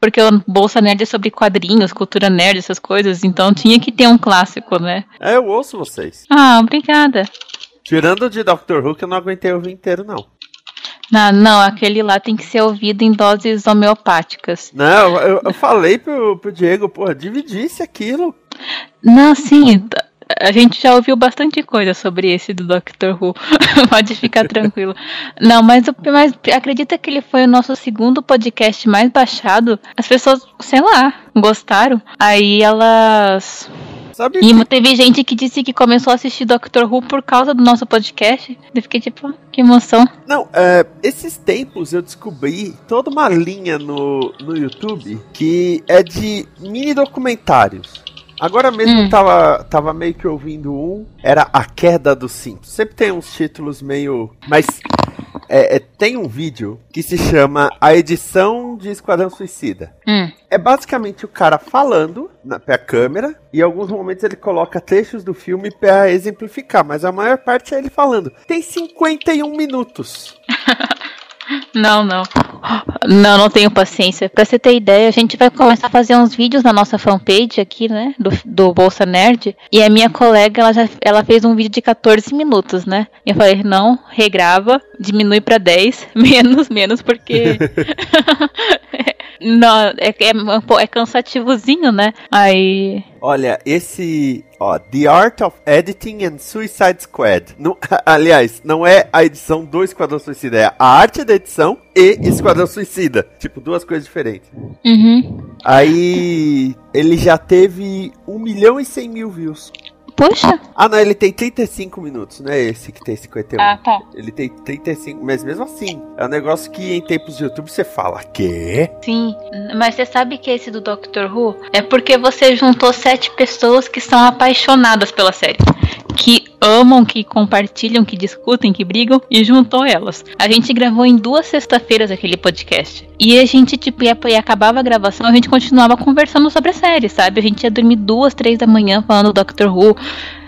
Porque o Bolsa Nerd é sobre quadrinhos, cultura nerd, essas coisas, então tinha que ter um clássico, né? É, eu ouço vocês. Ah, obrigada. Tirando de Doctor Who, que eu não aguentei ouvir inteiro, não. Não, não, aquele lá tem que ser ouvido em doses homeopáticas. Não, eu, eu falei pro, pro Diego, porra, dividisse aquilo. Não, sim, a gente já ouviu bastante coisa sobre esse do Doctor Who. Pode ficar tranquilo. Não, mas, mas acredita que ele foi o nosso segundo podcast mais baixado? As pessoas, sei lá, gostaram. Aí elas. Sabe E que- teve gente que disse que começou a assistir Doctor Who por causa do nosso podcast. Eu fiquei tipo, ah, que emoção. Não, é, esses tempos eu descobri toda uma linha no, no YouTube que é de mini documentários. Agora mesmo Hum. tava, tava meio que ouvindo um, era A Queda do Simpsons. Sempre tem uns títulos meio. Mas é, é, tem um vídeo que se chama A Edição de Esquadrão Suicida. Hum. É basicamente o cara falando na, pra câmera e em alguns momentos ele coloca trechos do filme pra exemplificar, mas a maior parte é ele falando. Tem 51 minutos. Não, não. Não, não tenho paciência. Pra você ter ideia, a gente vai começar a fazer uns vídeos na nossa fanpage aqui, né? Do, do Bolsa Nerd. E a minha colega, ela já ela fez um vídeo de 14 minutos, né? E eu falei, não, regrava, diminui pra 10, menos, menos, porque. não, é, é, é cansativozinho, né? Aí. Olha, esse. Ó, The Art of Editing and Suicide Squad. Não- aliás, não é a edição do Esquadrão Suicida, é a arte da edição e Esquadrão Suicida. Tipo, duas coisas diferentes. Uhum. Aí. Ele já teve 1 milhão e 100 mil views. Puxa. Ah, não, ele tem 35 minutos, não é esse que tem 51. Ah, tá. Ele tem 35, mas mesmo assim, é um negócio que em tempos de YouTube você fala, quê? Sim, mas você sabe que esse do Doctor Who é porque você juntou sete pessoas que são apaixonadas pela série. Que amam, que compartilham, que discutem, que brigam e juntou elas. A gente gravou em duas sexta-feiras aquele podcast. E a gente, tipo, ia, ia acabava a gravação, a gente continuava conversando sobre a série, sabe? A gente ia dormir duas, três da manhã falando do Doctor Who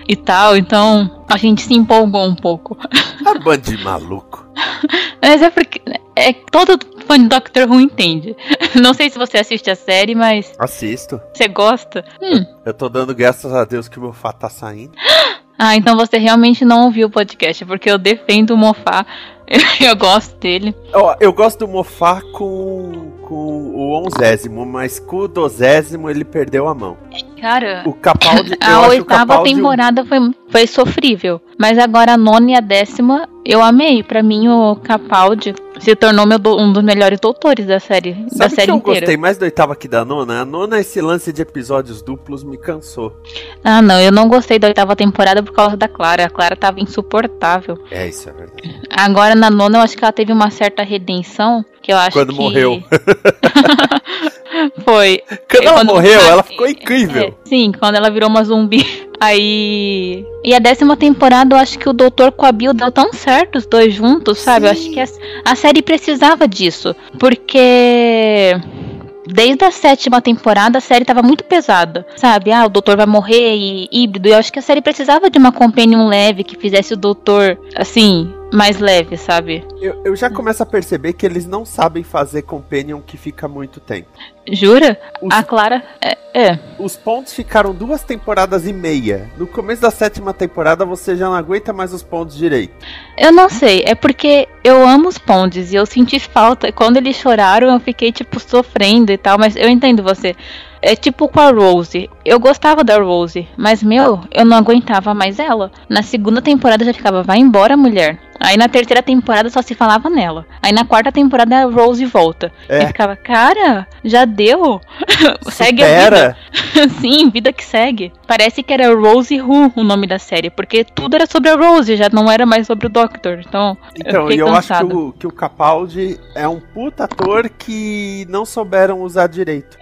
e tal. Então a gente se empolgou um pouco. A banda de maluco. Mas é porque é, todo fã de Doctor Who entende. Não sei se você assiste a série, mas Assisto. você gosta. Hum. Eu tô dando graças a Deus que o meu fato tá saindo. Ah, então você realmente não ouviu o podcast, porque eu defendo o Mofá. Eu gosto dele. Ó, eu gosto do Mofá com, com o onzésimo, mas com o dozésimo ele perdeu a mão. Cara, O Capaldi, eu a oitava Capaldi temporada foi, foi sofrível. Mas agora a nona e a décima eu amei. Pra mim, o Capaldi se tornou meu do- um dos melhores doutores da série, da Sabe que série eu inteira. gostei mais do oitavo que da nona? A nona, esse lance de episódios duplos me cansou. Ah, não, eu não gostei da oitava temporada por causa da Clara. A Clara tava insuportável. É, isso é verdade. Agora na nona eu acho que ela teve uma certa redenção, que eu acho Quando que morreu. Foi. Quando ela Quando- morreu, ela ficou incrível. É, sim, quando ela virou uma zumbi. Aí. E a décima temporada, eu acho que o Doutor com a Bill deu tão certo os dois juntos, sabe? Eu acho que a, a série precisava disso. Porque. Desde a sétima temporada, a série tava muito pesada, sabe? Ah, o doutor vai morrer e híbrido. E eu acho que a série precisava de uma companion leve que fizesse o doutor, assim, mais leve, sabe? Eu, eu já começo a perceber que eles não sabem fazer companion que fica muito tempo. Jura? Os, A Clara. É. é. os pontos ficaram duas temporadas e meia. No começo da sétima temporada você já não aguenta mais os pontos direito. Eu não sei, é porque eu amo os Pondes e eu senti falta. Quando eles choraram, eu fiquei, tipo, sofrendo e tal, mas eu entendo você. É tipo com a Rose. Eu gostava da Rose, mas, meu, eu não aguentava mais ela. Na segunda temporada eu já ficava, vai embora, mulher. Aí na terceira temporada só se falava nela. Aí na quarta temporada a Rose volta. É. E ficava, cara, já deu. segue a vida. Sim, vida que segue. Parece que era Rose Who o nome da série, porque tudo era sobre a Rose, já não era mais sobre o Doctor. Então, Então, fiquei e eu acho que o, que o Capaldi é um puta ator que não souberam usar direito.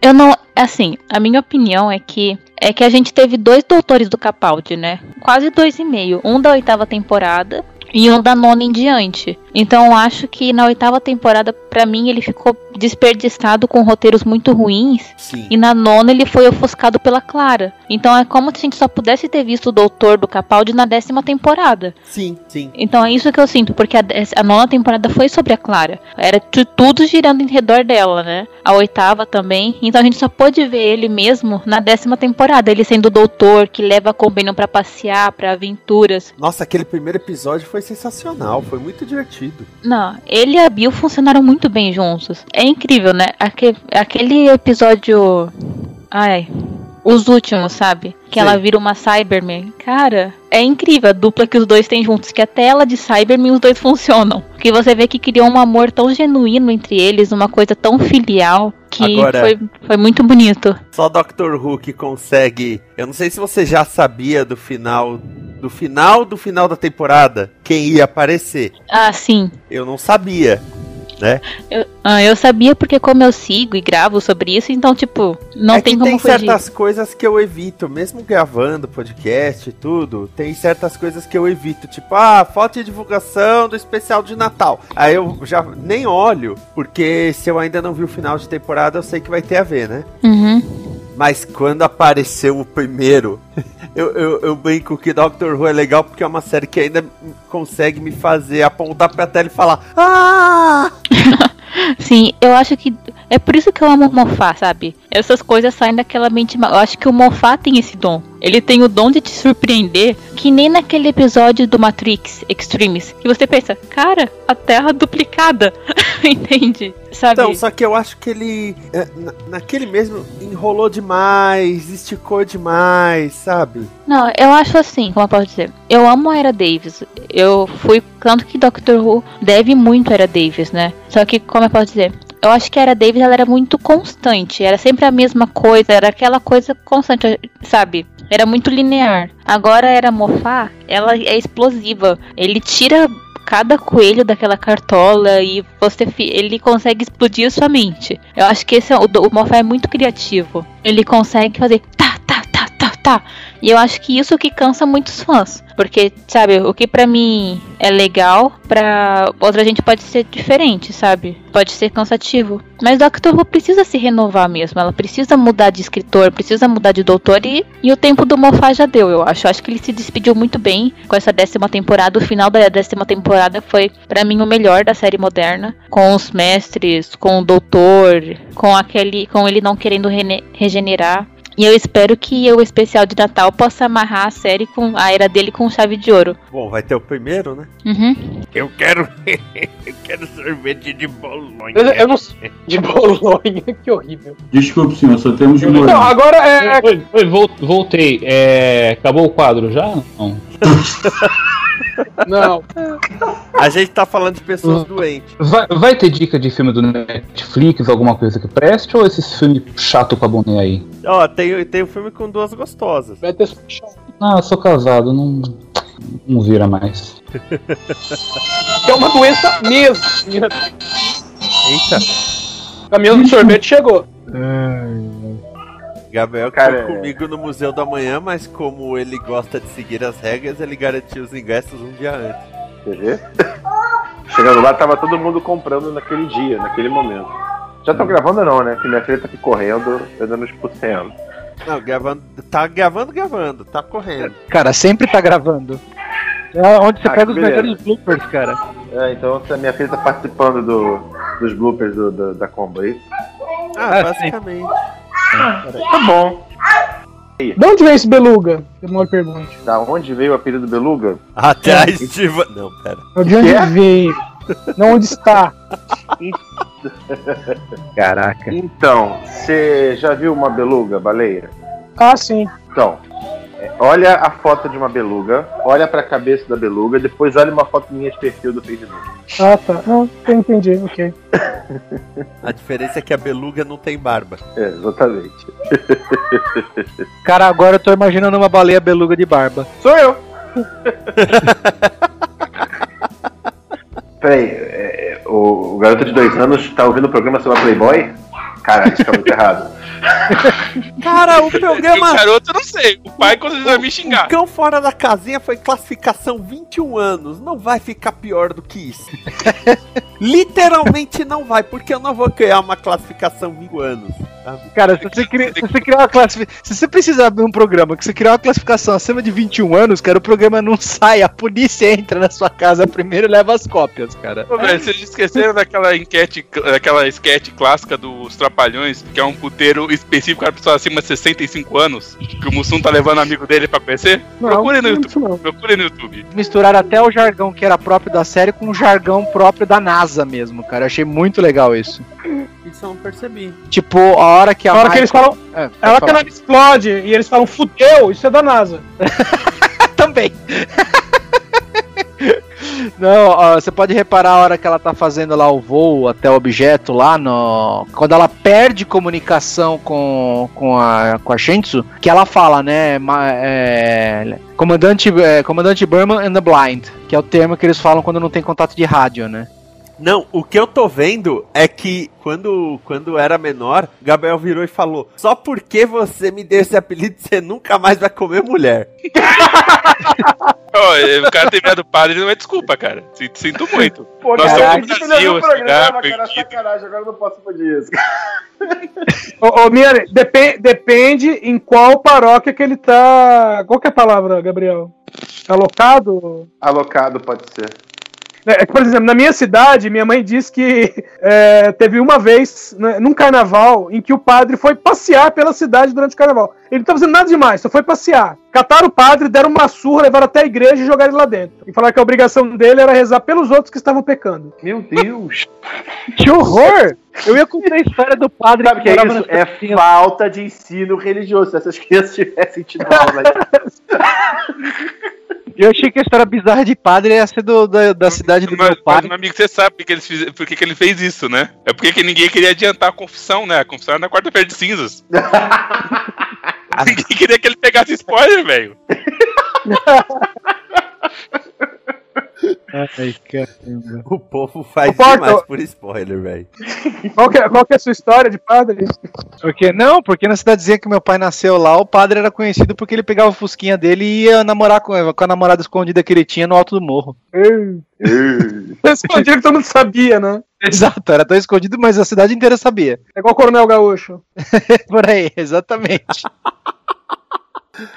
Eu não. Assim, a minha opinião é que. É que a gente teve dois doutores do Capaldi, né? Quase dois e meio. Um da oitava temporada e um da nona em diante. Então eu acho que na oitava temporada, pra mim, ele ficou desperdiçado com roteiros muito ruins. Sim. E na nona ele foi ofuscado pela Clara. Então é como se a gente só pudesse ter visto o doutor do Capaldi na décima temporada. Sim, sim. Então é isso que eu sinto, porque a, a nona temporada foi sobre a Clara. Era tu- tudo girando em redor dela, né? A oitava também. Então a gente só pôde ver ele mesmo na décima temporada. Ele sendo o doutor que leva a Companion pra passear, pra aventuras. Nossa, aquele primeiro episódio foi sensacional, foi muito divertido. Não, ele e a Bill funcionaram muito bem juntos. É incrível, né? Aque- aquele episódio. Ai. Os últimos, sabe? Que Sei. ela vira uma Cyberman. Cara, é incrível a dupla que os dois têm juntos. Que até ela de Cyberman os dois funcionam. Que você vê que criou um amor tão genuíno entre eles, uma coisa tão filial. Que Agora- foi, foi muito bonito. Só Doctor Who que consegue. Eu não sei se você já sabia do final. Do final do final da temporada, quem ia aparecer. Ah, sim. Eu não sabia. Eu, ah, eu sabia porque como eu sigo e gravo sobre isso, então, tipo, não é tem como tem fugir. certas coisas que eu evito, mesmo gravando podcast e tudo, tem certas coisas que eu evito, tipo, ah, foto de divulgação do especial de Natal. Aí eu já nem olho, porque se eu ainda não vi o final de temporada, eu sei que vai ter a ver, né? Uhum. Mas quando apareceu o primeiro, eu, eu, eu brinco que Doctor Who é legal porque é uma série que ainda consegue me fazer apontar pra tela e falar Ah! Sim, eu acho que. É por isso que eu amo Mofá, sabe? Essas coisas saem daquela mente. Eu acho que o Mofá tem esse dom. Ele tem o dom de te surpreender, que nem naquele episódio do Matrix Extremes, que você pensa, cara, a Terra duplicada. Entende? Sabe? Então, só que eu acho que ele, na- naquele mesmo, enrolou demais, esticou demais, sabe? Não, eu acho assim, como eu posso dizer. Eu amo a Era Davis. Eu fui. Tanto que Doctor Who deve muito a Era Davis, né? Só que, como eu posso dizer. Eu acho que Era Davis ela era muito constante. Era sempre a mesma coisa. Era aquela coisa constante, sabe? Era muito linear. Agora Era Mofá, ela é explosiva. Ele tira cada coelho daquela cartola e você ele consegue explodir a sua mente. Eu acho que esse é, o, o Moffat é muito criativo. Ele consegue fazer tá, tá, tá, tá, tá. E eu acho que isso que cansa muitos fãs. Porque, sabe, o que pra mim é legal, pra outra gente pode ser diferente, sabe? Pode ser cansativo. Mas Doctor Who precisa se renovar mesmo. Ela precisa mudar de escritor, precisa mudar de doutor. E, e o tempo do Moffat já deu, eu acho. Acho que ele se despediu muito bem com essa décima temporada. O final da décima temporada foi, pra mim, o melhor da série moderna. Com os mestres, com o doutor, com aquele. com ele não querendo regenerar. E eu espero que o especial de Natal possa amarrar a série com a era dele com chave de ouro. Bom, vai ter o primeiro, né? Uhum. Eu quero. eu quero sorvete de bolonha. Eu, eu não De Bolonha, que horrível. Desculpe, senhor, só temos de Não, morango. agora é. Oi, oi, vol- voltei. É, acabou o quadro já? Não. Não. A gente tá falando de pessoas doentes. Vai, vai ter dica de filme do Netflix, alguma coisa que preste, ou esse filme chato com a boné aí? Ó, tem, tem um filme com duas gostosas. Vai ter Ah, eu sou casado, não. Não vira mais. é uma doença mesmo. Eita, O caminhão do sorvete chegou. Gabriel Cara, foi comigo no Museu da Manhã, mas como ele gosta de seguir as regras, ele garantiu os ingressos um dia antes. Chegando lá, tava todo mundo comprando naquele dia, naquele momento. Já tô gravando não, né? Que minha filha tá aqui correndo, eu dando expulsando. Não, gravando, tá gravando, gravando, tá correndo. Cara, sempre tá gravando. É onde você Ah, pega os melhores bloopers, cara. É, então a minha filha tá participando do, dos bloopers do- do- da combo aí. Ah, Ah, basicamente. Tá bom. De onde veio esse beluga? Demora pergunta. Da onde veio o apelido Beluga? Até a estiva. Não, pera. De onde Que é? veio? Não onde está. Caraca. Então, você já viu uma beluga, baleia? Ah, sim. Então, olha a foto de uma beluga, olha pra cabeça da beluga, depois olha uma foto minha de perfil do Facebook. Ah, tá. Não, eu entendi, ok. A diferença é que a beluga não tem barba. É, exatamente. Cara, agora eu tô imaginando uma baleia beluga de barba. Sou eu! Peraí, é, o, o garoto de dois anos tá ouvindo o programa sobre a Playboy? Caralho, isso tá muito errado. Cara, o O programa. garoto, eu não sei. O pai, quando ele vai me O xingar. cão fora da casinha foi classificação 21 anos. Não vai ficar pior do que isso. Literalmente não vai, porque eu não vou criar uma classificação 20 anos. sabe? Cara, se você, cri- se você criar uma classificação. Se você precisar de um programa que você criar uma classificação acima de 21 anos, cara, o programa não sai, a polícia entra na sua casa primeiro e leva as cópias, cara. Pô, velho, vocês esqueceram daquela enquete, daquela sketch clássica dos Trapalhões, que é um puteiro específico para pessoas acima de 65 anos, que o Mussum tá levando amigo dele pra conhecer? Não, Procure no YouTube. não. Procure no YouTube. Misturaram até o jargão que era próprio da série com o jargão próprio da NASA mesmo, cara. Eu achei muito legal isso. Isso eu não percebi. Tipo, a hora que a. A hora que eles falam, É, a hora que a nave explode e eles falam fudeu, isso é da NASA. também. Não, ó, você pode reparar a hora que ela tá fazendo lá o voo até o objeto lá no. Quando ela perde comunicação com, com, a, com a Shentsu, que ela fala, né? é, comandante, é, comandante Burman and the Blind, que é o termo que eles falam quando não tem contato de rádio, né? Não, o que eu tô vendo é que quando, quando era menor, Gabriel virou e falou: Só porque você me deu esse apelido, você nunca mais vai comer mulher. É, o cara ter virado padre não é desculpa, cara. Sinto, sinto muito. Pô, Nós caralho, somos do Brasil, melhorou o esse lugar programa, cara, perdido. sacanagem, agora eu não posso fazer isso. Ô, ô Miane, depe- depende em qual paróquia que ele tá. Qual que é a palavra, Gabriel? Alocado? Alocado pode ser. É, que, por exemplo, na minha cidade, minha mãe disse que é, teve uma vez, né, num carnaval, em que o padre foi passear pela cidade durante o carnaval. Ele não tá fazendo nada demais, só foi passear. Cataram o padre, deram uma surra, levaram até a igreja e jogaram ele lá dentro. E falaram que a obrigação dele era rezar pelos outros que estavam pecando. Meu Deus! Que horror! Eu ia contar a história do padre Sabe o que é isso? É falta de ensino religioso. Se essas crianças tivessem tido aula Eu achei que a história bizarra de padre ia ser do, da, da cidade do mas, meu mas, padre. meu amigo, você sabe por que, eles fiz, por que, que ele fez isso, né? É porque que ninguém queria adiantar a confissão, né? A confissão era na quarta-feira de cinzas. ninguém queria que ele pegasse spoiler, velho. Ai, caramba. O povo faz Ô, Porto, demais por spoiler, velho. Qual que, é, qual que é a sua história de padre? Porque, não, porque na cidadezinha que meu pai nasceu lá, o padre era conhecido porque ele pegava o fusquinha dele e ia namorar com, com a namorada escondida que ele tinha no alto do morro. Respondi que todo mundo sabia, né? Exato, era tão escondido, mas a cidade inteira sabia. É igual o Coronel Gaúcho. Por aí, exatamente.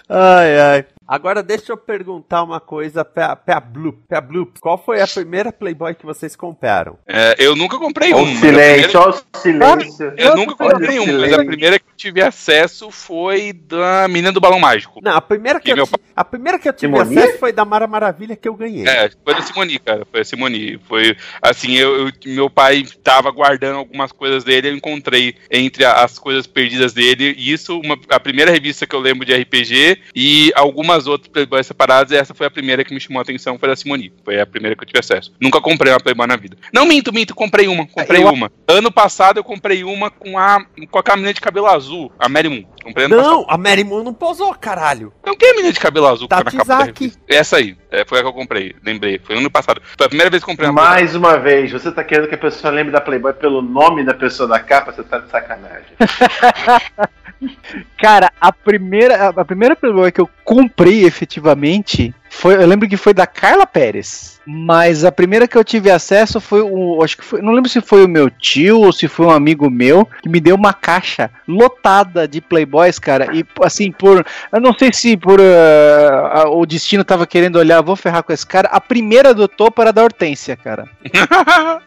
Ai, ai. Agora deixa eu perguntar uma coisa pra, pra Bloop. Pra Bloop, qual foi a primeira Playboy que vocês compraram? É, eu nunca comprei Olha um. o mas a primeira- silêncio, olha o silêncio. Eu nunca comprei Olha o um, mas a primeira que eu tive acesso foi da menina do balão mágico. Não, a primeira que, E eu, meu a primeira que eu tive Simone? acesso foi da Mara Maravilha que eu ganhei. É, foi da Simoni, cara. Foi a Simoni. Foi assim, eu, eu- meu pai tava guardando algumas coisas dele, eu encontrei entre as coisas perdidas dele. E isso, uma- a primeira revista que eu lembro de RPG e algumas umas outras Playboys separadas e essa foi a primeira que me chamou a atenção, foi da Simone. Foi a primeira que eu tive acesso. Nunca comprei uma Playboy na vida. Não minto, minto, comprei uma, comprei Eu- uma. Ano passado eu comprei uma com a com a menina de cabelo azul, a Mary Moon. Comprei ano passado. Não, a Mary Moon não posou, caralho. Não, quem é a menina de cabelo azul que tá na capa da revista? Essa aí, é, foi a que eu comprei, lembrei. Foi ano passado. Foi a primeira vez que eu comprei uma Playboy. Mais uma vez, você tá querendo que a pessoa lembre da Playboy pelo nome da pessoa da capa? Você tá de sacanagem. Cara, a primeira, a primeira Playboy que eu comprei efetivamente foi, eu lembro que foi da Carla Pérez. Mas a primeira que eu tive acesso foi o, acho que foi, não lembro se foi o meu tio ou se foi um amigo meu que me deu uma caixa lotada de Playboys, cara. E assim, por, eu não sei se por ah, o destino tava querendo olhar, vou ferrar com esse cara. A primeira do topo era da Hortência, cara.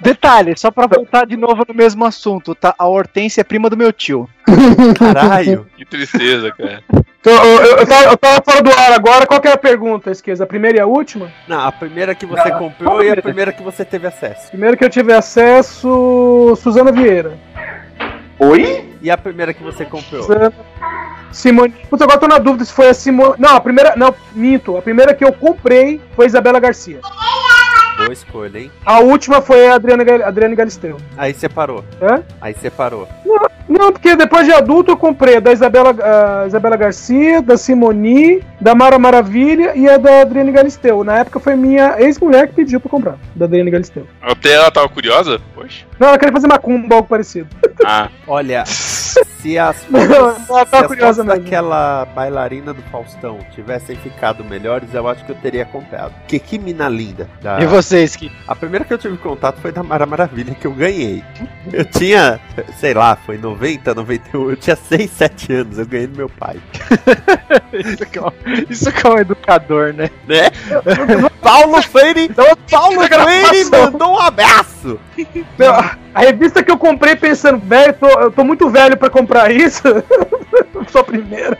Detalhe, só pra voltar de novo no mesmo assunto, tá? A Hortência é prima do meu tio. Caralho. Que tristeza, cara. Então, eu, eu, tava, eu tava fora do ar agora. Qual que é a pergunta, Esqueza? A primeira e a última? Não, a primeira que você comprou e a primeira que você teve acesso. Primeiro que eu tive acesso, Suzana Vieira. Oi? E a primeira que você comprou? Suzana, Simone. Putz, agora eu tô na dúvida se foi a Simone. Não, a primeira. Não, minto. A primeira que eu comprei foi a Isabela Garcia. Boa escolha, hein? A última foi a Adriana, Adriane Galisteu. Aí separou. Hã? Aí separou. Não, porque depois de adulto eu comprei a da Isabela, a Isabela Garcia, da Simoni, da Mara Maravilha e a da Adriane Galisteu. Na época foi minha ex-mulher que pediu pra comprar, da Adriane Galisteu. Até ela tava curiosa? Poxa. Não, ela queria fazer macumba, algo parecido. Ah, Olha, se as fotos, se as daquela bailarina do Faustão tivessem ficado melhores, eu acho que eu teria comprado. Que que mina linda. Da- E vocês que A primeira que eu tive contato foi da Mara Maravilha, que eu ganhei. Eu tinha, sei lá, foi 90, 91, eu tinha 6, 7 anos, eu ganhei do meu pai. isso que é um, isso que é um educador, né? Né? Paulo Freire, Paulo. Freire mandou um abraço. A revista que eu comprei pensando, velho, eu tô muito velho pra comprar isso. Sou a primeira.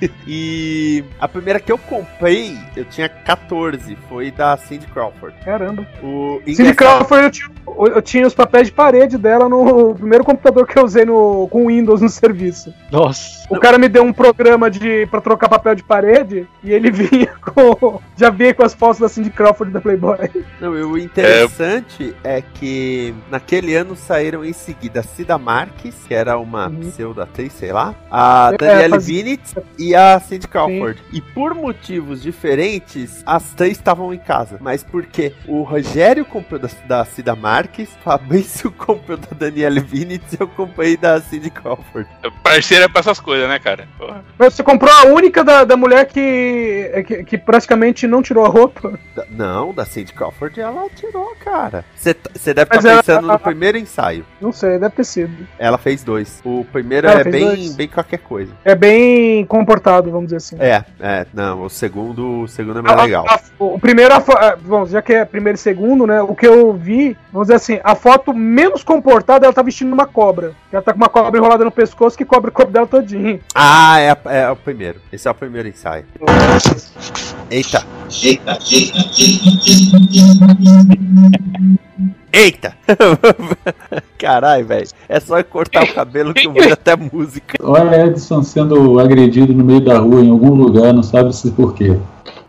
E a primeira que eu comprei, eu tinha 14, foi da Cindy Crawford. Caramba. O Cindy Crawford, eu tinha, eu tinha os papéis de parede dela no primeiro computador que eu usei no, com Windows no serviço. Nossa. O cara me deu um programa de pra trocar papel de parede e ele vinha com. Já vinha com as fotos da Cindy Crawford da Playboy. Não, e o interessante é... que naquele ano saíram em seguida a Cida Marques, que era uma Uhum. pseudo-atriz, sei lá, a É, Danielle faz- Vinitz e a Cindy Crawford. E por motivos diferentes, as três estavam em casa. Mas porque o Rogério comprou da, da Cida Marques, Fabrício comprou da Danielle Vinitz e eu comprei da Cindy Crawford. parceira pra essas coisas, né, cara? Porra. Mas você comprou a única da, da mulher que, que, que praticamente não tirou a roupa. Da- não, da Cindy Crawford ela tirou, cara. Você deve estar ela- pensando no primeiro ensaio. Não sei, deve ter sido. Ela fez dois. O primeiro Ela é bem, dois? bem qualquer coisa. É bem comportado, vamos dizer assim. É, é, não, o segundo, o segundo é mais A- legal. a- o primeiro, a ah, bom, já que é primeiro e segundo, né? O que eu vi, vamos dizer assim, a foto menos comportada, ela tá vestindo uma cobra. Ela tá com uma cobra enrolada no pescoço que cobre o corpo dela todinho. Ah, é, é o primeiro. Esse é o primeiro ensaio. Eita. Eita! Caralho, velho. É só cortar o cabelo que eu vejo até música. Olha Edson sendo agredido no meio da rua em algum lugar, não sabe se por quê.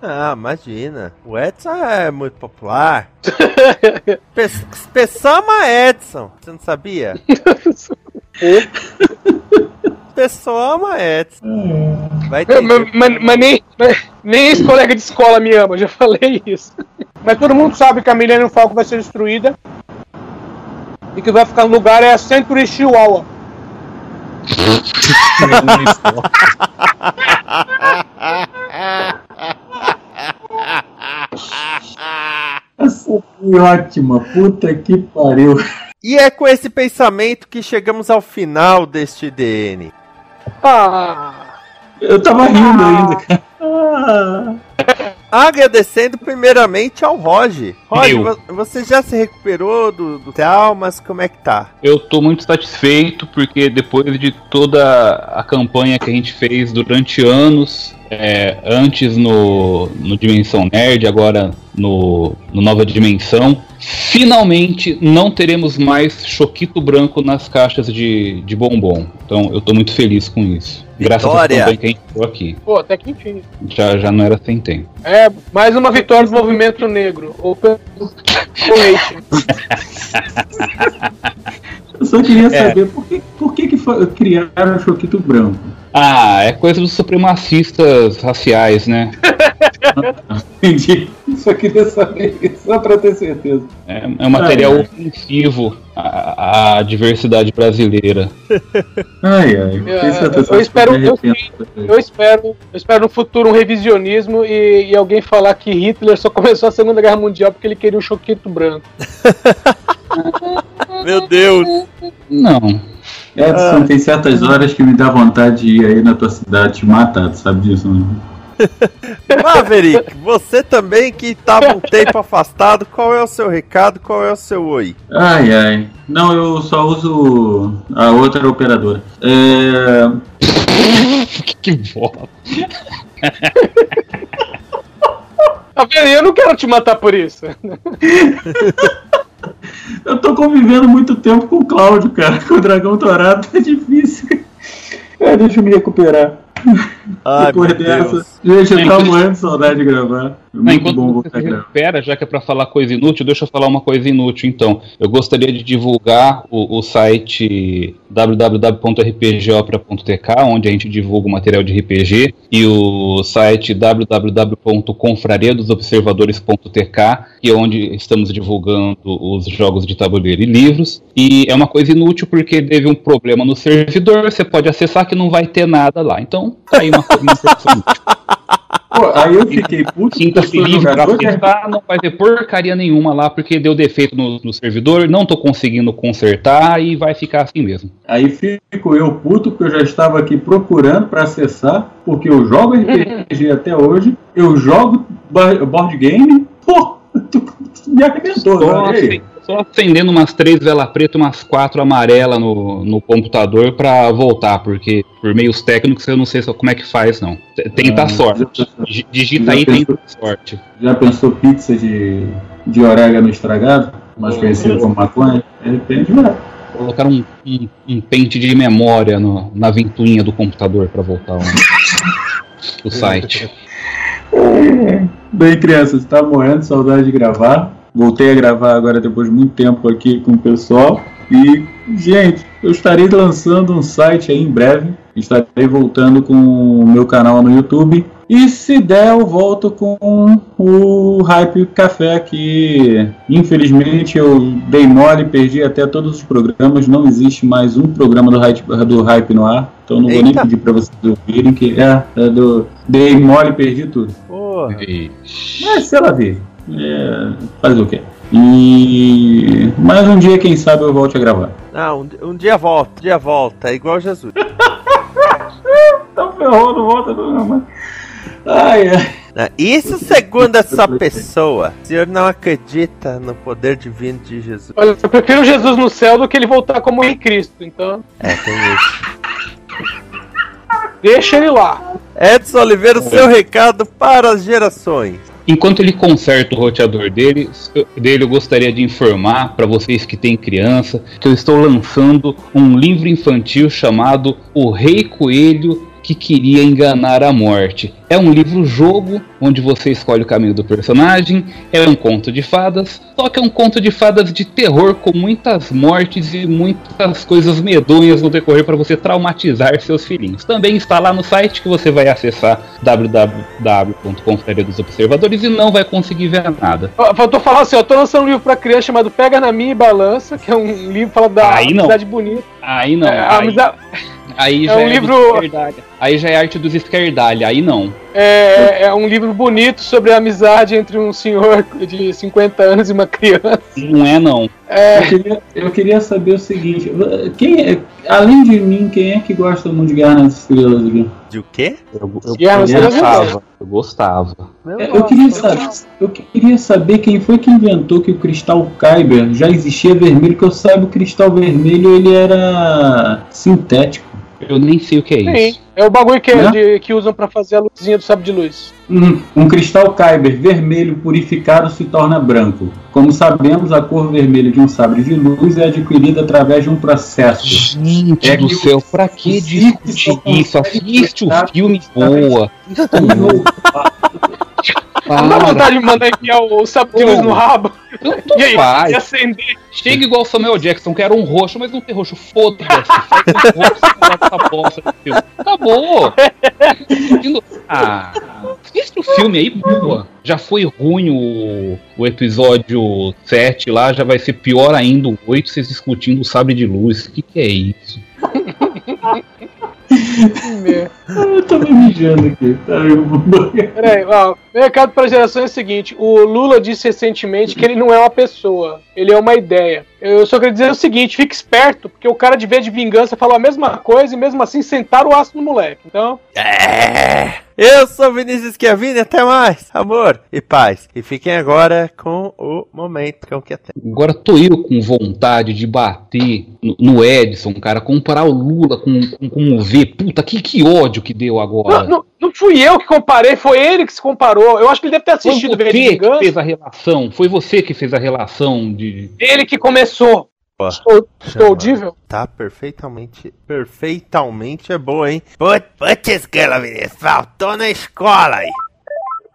Ah, imagina. O Edson é muito popular. Pe pessoa ama Edson. Você não sabia? Pessoa ama Edson. Vai ter. Mas, mas- mas nem, mas nem esse colega de escola me ama, eu já falei isso. Mas todo mundo sabe que a Millennium Falcon vai ser destruída. E que vai ficar no lugar é a Century Chihuahua. Essa foi ótima, puta que pariu. E é com esse pensamento que chegamos ao final deste DN. Ah, Eu tava rindo ainda, cara. Ah. Agradecendo primeiramente ao Roger. Roger, você já se recuperou do, do traumas? Como é que tá? Eu tô muito satisfeito porque depois de toda a campanha que a gente fez durante anos, é, antes no, no Dimensão Nerd, agora no, no Nova Dimensão, finalmente não teremos mais choquito branco nas caixas de, de bombom. Então eu tô muito feliz com isso. Graças Vitória. campanha que a gente aqui. Pô, até que enfim. Já, já não era sem tempo. É, mais uma vitória do movimento negro. Ou pelo. Eu só queria É. saber por que, por que, que criaram o Choquito Branco. Ah, é coisa dos supremacistas raciais, né? Entendi. Só queria saber isso, só pra ter certeza. É, é um material Ai, ai. ofensivo à, à diversidade brasileira. Ai, ai. É, é eu- eu espero- eu-. Eu espero, eu espero no futuro um revisionismo e, e alguém falar que Hitler só começou a Segunda Guerra Mundial porque ele queria um choquito branco. Meu Deus! Não. Edson, tem certas horas que me dá vontade de ir aí na tua cidade te matar, tu sabe disso, né? Maverick, você também que estava um tempo afastado, qual é o seu recado? Qual é o seu oi? Ai, ai. Não, eu só uso a outra operadora. É... Que bola. Tá vendo? Eu não quero te matar por isso. Eu tô convivendo muito tempo com o Cláudio, cara. Com o Dragão Dourado tá difícil. É, deixa eu me recuperar. Ai, Depois meu dessa. Deus. Gente, eu tava enquanto- morrendo de saudade de gravar. Não, enquanto bom você se recupera, já que é pra falar coisa inútil, deixa eu falar uma coisa inútil então. Eu gostaria de divulgar o, o site www.rpgopera.tk, onde a gente divulga o material de RPG, e o site www.confrariadosobservadores.tk, que é onde estamos divulgando os jogos de tabuleiro e livros. E é uma coisa inútil porque teve um problema no servidor, você pode acessar que não vai ter nada lá. Então, tá aí uma coisa uma inútil. Pô, aí eu fiquei puto. Eu sou livre pra jogador não vai ter porcaria nenhuma lá, porque deu defeito no, no servidor, não tô conseguindo consertar e vai ficar assim mesmo. Aí fico eu puto porque eu já estava aqui procurando para acessar, porque eu jogo RPG até hoje, eu jogo board game, pô, tu, tu me arrebentou, Só, né? Só acendendo umas três velas pretas e umas quatro amarelas no, no computador pra voltar, porque por meios técnicos eu não sei só como é que faz, não. Tenta Ah, sorte. já- Digita aí, pensou- tenta sorte. Já pensou pizza de, de orégano estragado? Mais conhecido como maconha? De repente vai. Colocar um, um, um pente de memória no- na ventoinha do computador pra voltar o, o site. Bem, crianças, tá morrendo de saudade de gravar. Voltei a gravar agora depois de muito tempo aqui com o pessoal. E, gente, eu estarei lançando um site aí em breve. Estarei voltando com o meu canal no YouTube. E se der, eu volto com o Hype Café, que infelizmente eu dei mole, perdi até todos os programas. Não existe mais um programa do Hype, do hype no ar. Então não vou nem Eita. pedir para vocês ouvirem, que é, é do. Dei mole, perdi tudo. Porra. Mas sei lá ver. É, fazer o quê? E. Mas um dia, quem sabe, eu volte a gravar. Ah, um, um dia volta, um dia volta, é igual Jesus. Tá ferrou, não volta não, mas. Ai, ai. Ah, Isso segundo essa pessoa. O senhor não acredita no poder divino de Jesus. Olha, eu prefiro Jesus no céu do que ele voltar como em Cristo. Então, É, tem isso. deixa ele lá. Edson Oliveira, o seu recado para as gerações. Enquanto ele conserta o roteador dele, dele eu gostaria de informar para vocês que têm criança que eu estou lançando um livro infantil chamado O Rei Coelho que queria enganar a morte. É um livro-jogo onde você escolhe o caminho do personagem, é um conto de fadas, só que é um conto de fadas de terror com muitas mortes e muitas coisas medonhas no decorrer para você traumatizar seus filhinhos. Também está lá no site que você vai acessar www.confrariadosobservadores e não vai conseguir ver nada. Faltou falar assim, eu tô lançando um livro pra criança chamado Pega na Minha e Balança, que é um livro fala da Aí não. amizade bonita. Aí não, É, aí, amizade- aí é já um é, livro-. Aí já é arte dos esquerdalha, aí não. é, é um livro bonito sobre a amizade entre um senhor de 50 anos e uma criança. Não é não. É, Eu queria, eu queria saber o seguinte: quem é- além de mim, quem é que gosta muito de Guerra nas Estrelas aqui? De o quê? Eu, eu, Guerra eu é gostava, eu gostava. É, Eu queria, saber, eu queria saber quem foi que inventou que o cristal Kyber já existia vermelho, que eu saiba o cristal vermelho ele era sintético. Eu nem sei o que é sim, isso. é o bagulho que, Né? de- que usam pra fazer a luzinha do sabre de luz. Um, um cristal Kyber vermelho purificado se torna branco. Como sabemos, a cor vermelha de um sabre de luz é adquirida através de um processo. Gente É do que céu, pra que discutir isso? Assiste o filme boa. Não dá vontade de mandar enfiar o sabre de luz no rabo Tanto e aí, faz. acender. Chega igual o Samuel Jackson, que era um roxo, mas não tem roxo. Foda-se. Faz um roxo essa bosta filme. Acabou. Ah, assiste o filme aí, boa. Já foi ruim o, o episódio 7 lá, já vai ser pior ainda o 8, vocês discutindo o sabre de luz. O que, que é isso? Eu tava mijando aqui. vou- Peraí, ó, meu recado geração é o seguinte: o Lula disse recentemente que ele não é uma pessoa, ele é uma ideia. Eu só queria dizer o seguinte: fique esperto, porque o cara de vez de vingança falou a mesma coisa e mesmo assim sentaram o aço no moleque. Então, É. Eu sou Vinícius Chiavini, até mais, amor e paz. E fiquem agora com o momento que é o que até. Agora tô eu com vontade de bater no, no Edson, cara, comparar o Lula com, com, com o V. Puta, que, que ódio que deu agora. não, não, não fui eu que comparei, foi ele que se comparou. Eu acho que ele deve ter Foi assistido você V de que Vingança. fez a relação, foi você que fez a relação de. Ele que começou. Ó, Estou, estou audível? Tá perfeitamente, perfeitamente é boa, hein? Put, putz, grila, Vinícius, faltou na escola aí.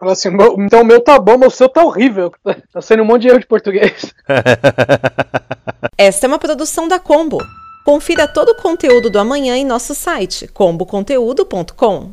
Fala assim, "Meu- então o meu tá bom, mas o seu tá horrível. Tá sendo um monte de erro de português. Esta é uma produção da Combo. Confira todo o conteúdo do amanhã em nosso site comboconteúdo.com.